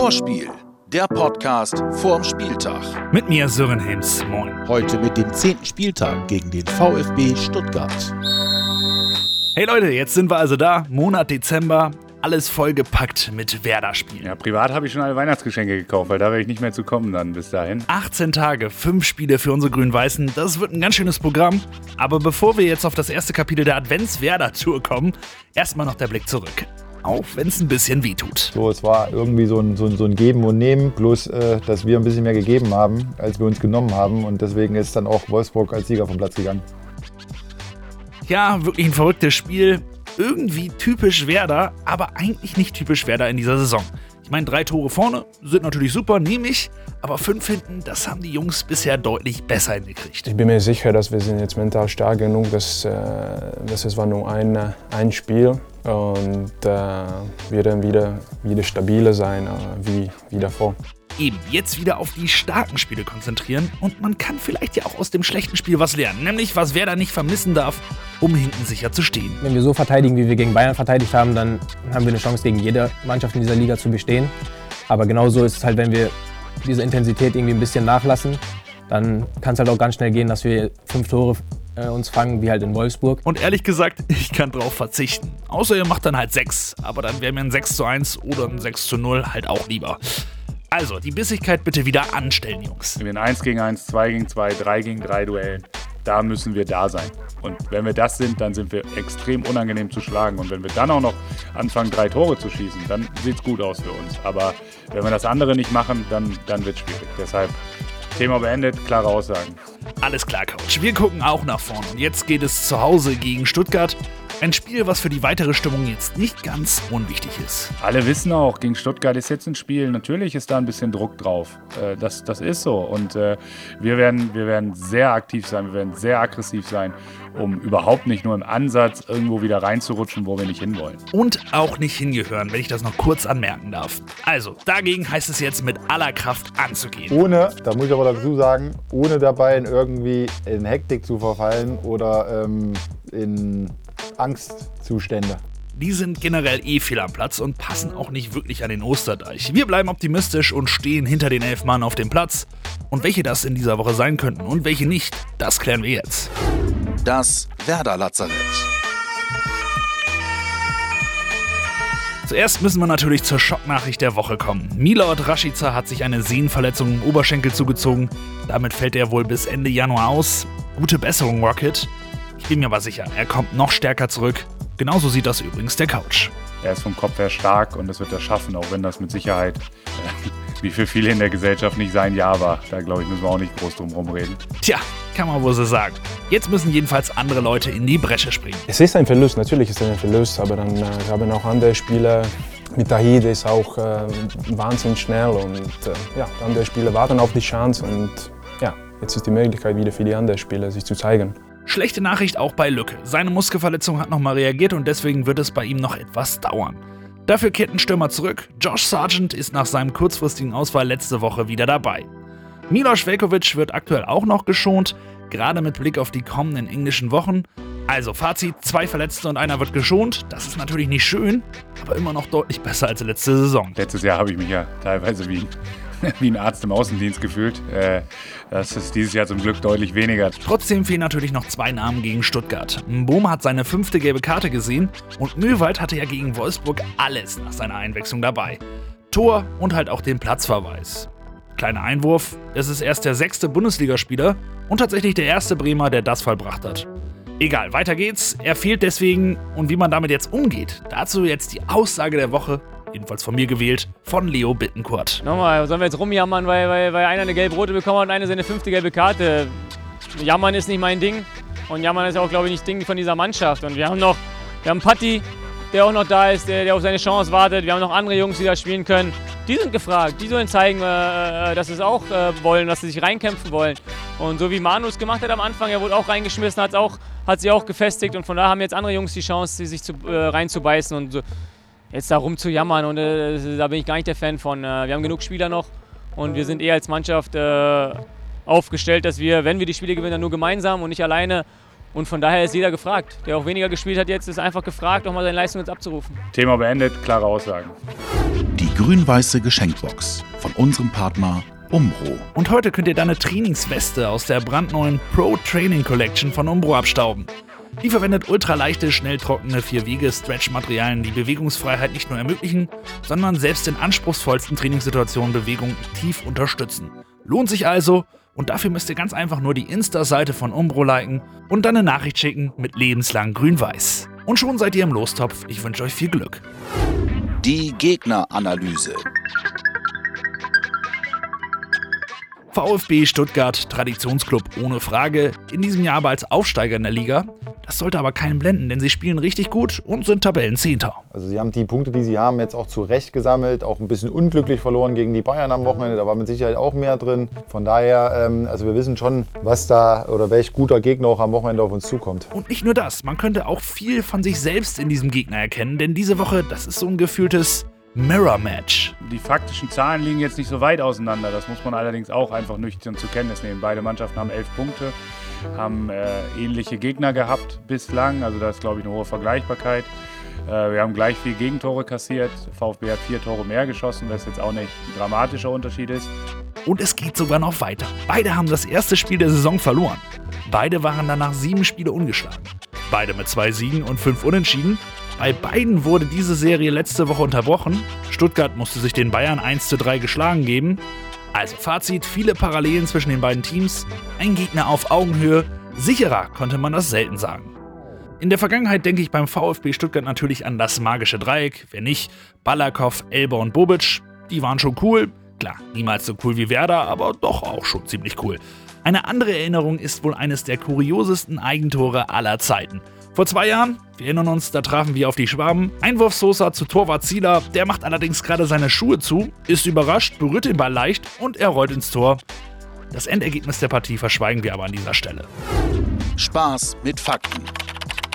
Vorspiel, der Podcast vorm Spieltag. Mit mir Sören Helms. Moin. Heute mit dem zehnten Spieltag gegen den VfB Stuttgart. Hey Leute, jetzt sind wir also da. Monat Dezember. Alles vollgepackt mit Werder-Spielen. Ja, privat habe ich schon alle Weihnachtsgeschenke gekauft, weil da werde ich nicht mehr zu kommen dann bis dahin. 18 Tage, 5 Spiele für unsere Grün-Weißen. Das wird ein ganz schönes Programm. Aber bevor wir jetzt auf das erste Kapitel der Advents-Werder-Tour kommen, erstmal noch der Blick zurück. Auch wenn es ein bisschen weh tut. So, es war irgendwie so ein, so ein, so ein Geben und Nehmen, bloß äh, dass wir ein bisschen mehr gegeben haben, als wir uns genommen haben. Und deswegen ist dann auch Wolfsburg als Sieger vom Platz gegangen. Ja, wirklich ein verrücktes Spiel. Irgendwie typisch Werder, aber eigentlich nicht typisch Werder in dieser Saison. Ich meine, drei Tore vorne sind natürlich super, nehme ich. Aber fünf hinten, das haben die Jungs bisher deutlich besser hingekriegt. Ich bin mir sicher, dass wir sind jetzt mental stark genug, dass, äh, dass es war nur ein, äh, ein Spiel und äh, wir dann wieder, wieder stabiler sein äh, wie, wie davor. Eben, jetzt wieder auf die starken Spiele konzentrieren und man kann vielleicht ja auch aus dem schlechten Spiel was lernen, nämlich was Werder nicht vermissen darf, um hinten sicher zu stehen. Wenn wir so verteidigen, wie wir gegen Bayern verteidigt haben, dann haben wir eine Chance, gegen jede Mannschaft in dieser Liga zu bestehen. Aber genauso ist es halt, wenn wir diese Intensität irgendwie ein bisschen nachlassen, dann kann es halt auch ganz schnell gehen, dass wir fünf Tore äh, uns fangen, wie halt in Wolfsburg. Und ehrlich gesagt, ich kann drauf verzichten. Außer ihr macht dann halt 6. Aber dann wäre mir ein 6 zu 1 oder ein 6 zu 0 halt auch lieber. Also, die Bissigkeit bitte wieder anstellen, Jungs. In den 1 gegen 1, 2 gegen 2, 3 gegen 3 Duellen, da müssen wir da sein. Und wenn wir das sind, dann sind wir extrem unangenehm zu schlagen. Und wenn wir dann auch noch anfangen, drei Tore zu schießen, dann sieht es gut aus für uns. Aber wenn wir das andere nicht machen, dann, dann wird es schwierig. Deshalb Thema beendet, klare Aussagen. Alles klar, Coach. Wir gucken auch nach vorne. Und jetzt geht es zu Hause gegen Stuttgart. Ein Spiel, was für die weitere Stimmung jetzt nicht ganz unwichtig ist. Alle wissen auch, gegen Stuttgart ist jetzt ein Spiel. Natürlich ist da ein bisschen Druck drauf. Äh, das, das ist so. Und äh, wir, werden, wir werden sehr aktiv sein, wir werden sehr aggressiv sein, um überhaupt nicht nur im Ansatz irgendwo wieder reinzurutschen, wo wir nicht hinwollen. Und auch nicht hingehören, wenn ich das noch kurz anmerken darf. Also, dagegen heißt es jetzt mit aller Kraft anzugehen. Ohne, da muss ich aber dazu sagen, ohne dabei in irgendwie in Hektik zu verfallen oder ähm, in Angstzustände. Die sind generell eh fehl am Platz und passen auch nicht wirklich an den Osterdeich. Wir bleiben optimistisch und stehen hinter den elf Mann auf dem Platz. Und welche das in dieser Woche sein könnten und welche nicht, das klären wir jetzt. Das Werder Lazarett. Zuerst müssen wir natürlich zur Schocknachricht der Woche kommen. Milord Rashica hat sich eine Sehnenverletzung im Oberschenkel zugezogen. Damit fällt er wohl bis Ende Januar aus. Gute Besserung, Rocket. Ich bin mir aber sicher, er kommt noch stärker zurück. Genauso sieht das übrigens der Couch. Er ist vom Kopf her stark und das wird er schaffen, auch wenn das mit Sicherheit, äh, wie für viele in der Gesellschaft, nicht sein Jahr war. Da glaube ich, müssen wir auch nicht groß drum rumreden. Tja, kann man wohl so sagen. Jetzt müssen jedenfalls andere Leute in die Bresche springen. Es ist ein Verlust, natürlich ist es ein Verlust, aber dann äh, haben auch andere Spieler. Mit Tahid ist auch äh, wahnsinnig schnell und äh, ja, andere Spieler warten auf die Chance und ja, jetzt ist die Möglichkeit wieder für die anderen Spieler, sich zu zeigen. Schlechte Nachricht auch bei Lücke. Seine Muskelverletzung hat nochmal reagiert und deswegen wird es bei ihm noch etwas dauern. Dafür kehrt ein Stürmer zurück. Josh Sargent ist nach seinem kurzfristigen Ausfall letzte Woche wieder dabei. Milos Velkovic wird aktuell auch noch geschont, gerade mit Blick auf die kommenden englischen Wochen. Also Fazit, zwei Verletzte und einer wird geschont. Das ist natürlich nicht schön, aber immer noch deutlich besser als letzte Saison. Letztes Jahr habe ich mich ja teilweise wie, wie ein Arzt im Außendienst gefühlt. Äh, das ist dieses Jahr zum Glück deutlich weniger. Trotzdem fehlen natürlich noch zwei Namen gegen Stuttgart. Mboma hat seine fünfte gelbe Karte gesehen und Möwald hatte ja gegen Wolfsburg alles nach seiner Einwechslung dabei. Tor und halt auch den Platzverweis. Kleiner Einwurf, es ist erst der sechste Bundesligaspieler und tatsächlich der erste Bremer, der das vollbracht hat. Egal, weiter geht's. Er fehlt deswegen und wie man damit jetzt umgeht, dazu jetzt die Aussage der Woche, jedenfalls von mir gewählt, von Leo Bittenkurt. Nochmal, sollen wir jetzt rumjammern, weil, weil, weil einer eine gelb-rote bekommen hat und einer seine fünfte gelbe Karte? Jammern ist nicht mein Ding und jammern ist auch, glaube ich, nicht Ding von dieser Mannschaft. Und wir haben noch, wir haben Patti, der auch noch da ist, der, der auf seine Chance wartet. Wir haben noch andere Jungs, die da spielen können. Die sind gefragt, die sollen zeigen, äh, dass sie es auch äh, wollen, dass sie sich reinkämpfen wollen. Und so wie Manu es gemacht hat am Anfang, er wurde auch reingeschmissen, hat's auch, hat sie auch gefestigt und von da haben jetzt andere Jungs die Chance, sich zu, äh, reinzubeißen und so, jetzt da rumzujammern. Und äh, da bin ich gar nicht der Fan von. Äh, wir haben genug Spieler noch und wir sind eher als Mannschaft äh, aufgestellt, dass wir, wenn wir die Spiele gewinnen, dann nur gemeinsam und nicht alleine. Und von daher ist jeder gefragt. Der auch weniger gespielt hat jetzt, ist einfach gefragt, auch mal seine Leistung jetzt abzurufen. Thema beendet, klare Aussagen. Die grün-weiße Geschenkbox von unserem Partner Umbro. Und heute könnt ihr deine Trainingsweste aus der brandneuen Pro Training Collection von Umbro abstauben. Die verwendet ultraleichte, schnell trockene Vier-Wege-Stretch-Materialien, die Bewegungsfreiheit nicht nur ermöglichen, sondern selbst in anspruchsvollsten Trainingssituationen Bewegung aktiv unterstützen. Lohnt sich also und dafür müsst ihr ganz einfach nur die Insta-Seite von Umbro liken und dann eine Nachricht schicken mit lebenslang grün-weiß. Und schon seid ihr im Lostopf. Ich wünsche euch viel Glück. Die Gegneranalyse. VfB Stuttgart, Traditionsclub ohne Frage, in diesem Jahr aber als Aufsteiger in der Liga. Das sollte aber keinen blenden, denn sie spielen richtig gut und sind Tabellenzehnter. Also sie haben die Punkte, die sie haben, jetzt auch zu Recht gesammelt. Auch ein bisschen unglücklich verloren gegen die Bayern am Wochenende. Da war mit Sicherheit auch mehr drin. Von daher, ähm, also wir wissen schon, was da oder welch guter Gegner auch am Wochenende auf uns zukommt. Und nicht nur das, man könnte auch viel von sich selbst in diesem Gegner erkennen, denn diese Woche, das ist so ein gefühltes Mirror Match. Die faktischen Zahlen liegen jetzt nicht so weit auseinander. Das muss man allerdings auch einfach nüchtern zur Kenntnis nehmen. Beide Mannschaften haben elf Punkte, haben äh, ähnliche Gegner gehabt bislang. Also da ist, glaube ich, eine hohe Vergleichbarkeit. Äh, wir haben gleich vier Gegentore kassiert. VfB hat vier Tore mehr geschossen, was jetzt auch nicht ein dramatischer Unterschied ist. Und es geht sogar noch weiter. Beide haben das erste Spiel der Saison verloren. Beide waren danach sieben Spiele ungeschlagen. Beide mit zwei Siegen und fünf Unentschieden. Bei beiden wurde diese Serie letzte Woche unterbrochen. Stuttgart musste sich den Bayern 1 zu 3 geschlagen geben. Also Fazit, viele Parallelen zwischen den beiden Teams, ein Gegner auf Augenhöhe, sicherer konnte man das selten sagen. In der Vergangenheit denke ich beim VfB Stuttgart natürlich an das magische Dreieck, wer nicht, Balakow, Elber und Bobic, die waren schon cool, klar, niemals so cool wie Werder, aber doch auch schon ziemlich cool. Eine andere Erinnerung ist wohl eines der kuriosesten Eigentore aller Zeiten. Vor zwei Jahren, wir erinnern uns, da trafen wir auf die Schwaben. Einwurf Sosa zu Torwart Zieler, der macht allerdings gerade seine Schuhe zu, ist überrascht, berührt den Ball leicht und er rollt ins Tor. Das Endergebnis der Partie verschweigen wir aber an dieser Stelle. Spaß mit Fakten.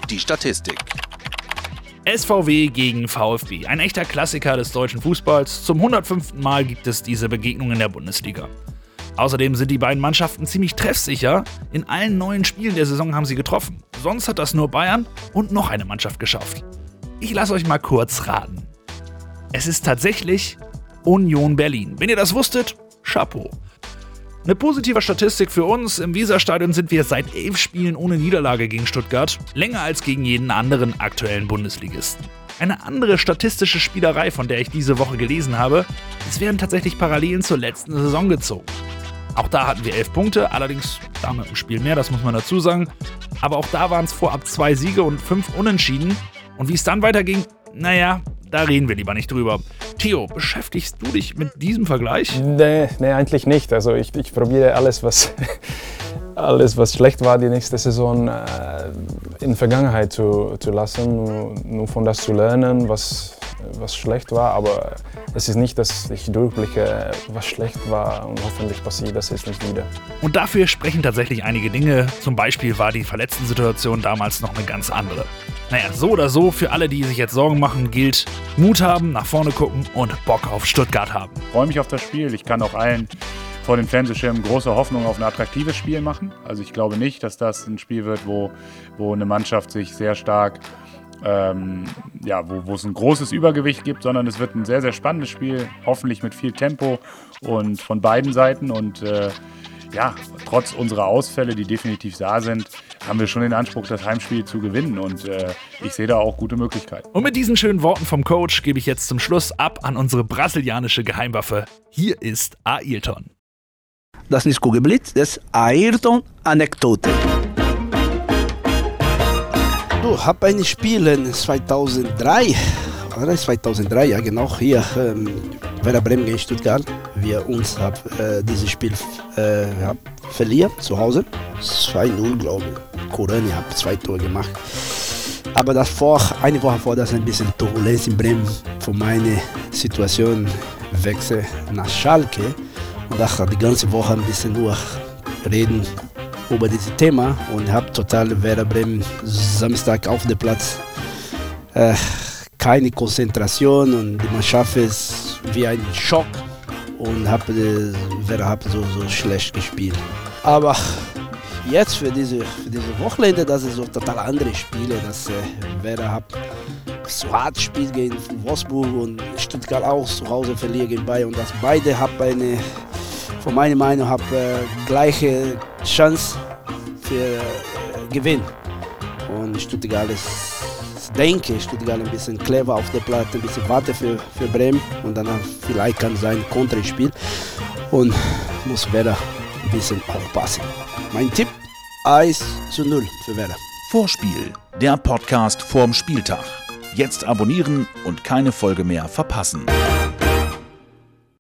Die Statistik. SVW gegen VfB, ein echter Klassiker des deutschen Fußballs. Zum 105. Mal gibt es diese Begegnung in der Bundesliga. Außerdem sind die beiden Mannschaften ziemlich treffsicher. In allen neuen Spielen der Saison haben sie getroffen. Sonst hat das nur Bayern und noch eine Mannschaft geschafft. Ich lasse euch mal kurz raten. Es ist tatsächlich Union Berlin. Wenn ihr das wusstet, Chapeau. Eine positive Statistik für uns. Im Weserstadion sind wir seit elf Spielen ohne Niederlage gegen Stuttgart. Länger als gegen jeden anderen aktuellen Bundesligisten. Eine andere statistische Spielerei, von der ich diese Woche gelesen habe, es werden tatsächlich Parallelen zur letzten Saison gezogen. Auch da hatten wir elf Punkte, allerdings damit ein Spiel mehr, das muss man dazu sagen. Aber auch da waren es vorab zwei Siege und fünf Unentschieden. Und wie es dann weiterging, naja, da reden wir lieber nicht drüber. Theo, beschäftigst du dich mit diesem Vergleich? Nee, nee eigentlich nicht. Also ich, ich probiere alles, was, alles, was schlecht war die nächste Saison, äh, in Vergangenheit zu, zu lassen, nur, nur von das zu lernen, was, was schlecht war. Aber es ist nicht, dass ich durchblicke, was schlecht war und hoffentlich passiert das jetzt nicht wieder. Und dafür sprechen tatsächlich einige Dinge. Zum Beispiel war die Verletzten-Situation damals noch eine ganz andere. Naja, so oder so, für alle, die sich jetzt Sorgen machen, gilt Mut haben, nach vorne gucken und Bock auf Stuttgart haben. Ich freue mich auf das Spiel. Ich kann auch allen vor den Fernsehschirmen große Hoffnung auf ein attraktives Spiel machen. Also ich glaube nicht, dass das ein Spiel wird, wo, wo eine Mannschaft sich sehr stark ähm, ja, wo, wo es ein großes Übergewicht gibt, sondern es wird ein sehr, sehr spannendes Spiel, hoffentlich mit viel Tempo und von beiden Seiten. Und äh, ja, trotz unserer Ausfälle, die definitiv da sind, haben wir schon den Anspruch, das Heimspiel zu gewinnen. Und äh, ich sehe da auch gute Möglichkeiten. Und mit diesen schönen Worten vom Coach gebe ich jetzt zum Schluss ab an unsere brasilianische Geheimwaffe. Hier ist Ailton. Das ist Kugelblitz, das Ayrton-Anekdote. Du, habe ein Spiel in 2003, oder 2003, ja genau, hier, ähm, Werder Bremen gegen Stuttgart. Wir uns haben äh, dieses Spiel äh, hab verlieren zu Hause. 2-0, glaube ich. Korani hat zwei Tore gemacht. Aber davor, eine Woche vor, das ein bisschen Turbulenz in Bremen von meiner Situation wechsel nach Schalke. Und da die ganze Woche ein bisschen nur reden über dieses Thema und habe total Werder Bremen Samstag auf dem Platz äh, keine Konzentration und die Mannschaft ist wie ein Schock und habe hab so, so schlecht gespielt. Aber jetzt für diese, für diese Wochenende, das ist so total andere Spiele, dass äh, Werder hat zu hart spielt gegen Wolfsburg und Stuttgart auch zu Hause verliert gegen Bayern. Und dass beide haben eine, von meiner Meinung nach, äh, gleiche Chance für äh, Gewinn. Und Stuttgart ist, denke Stuttgart ein bisschen clever auf der Platte, ein bisschen warte für, für Bremen und dann vielleicht kann sein Konterspiel und muss Werder ein bisschen aufpassen. Mein Tipp 1 zu 0 für Werder. Vorspiel, der Podcast vorm Spieltag. Jetzt abonnieren und keine Folge mehr verpassen.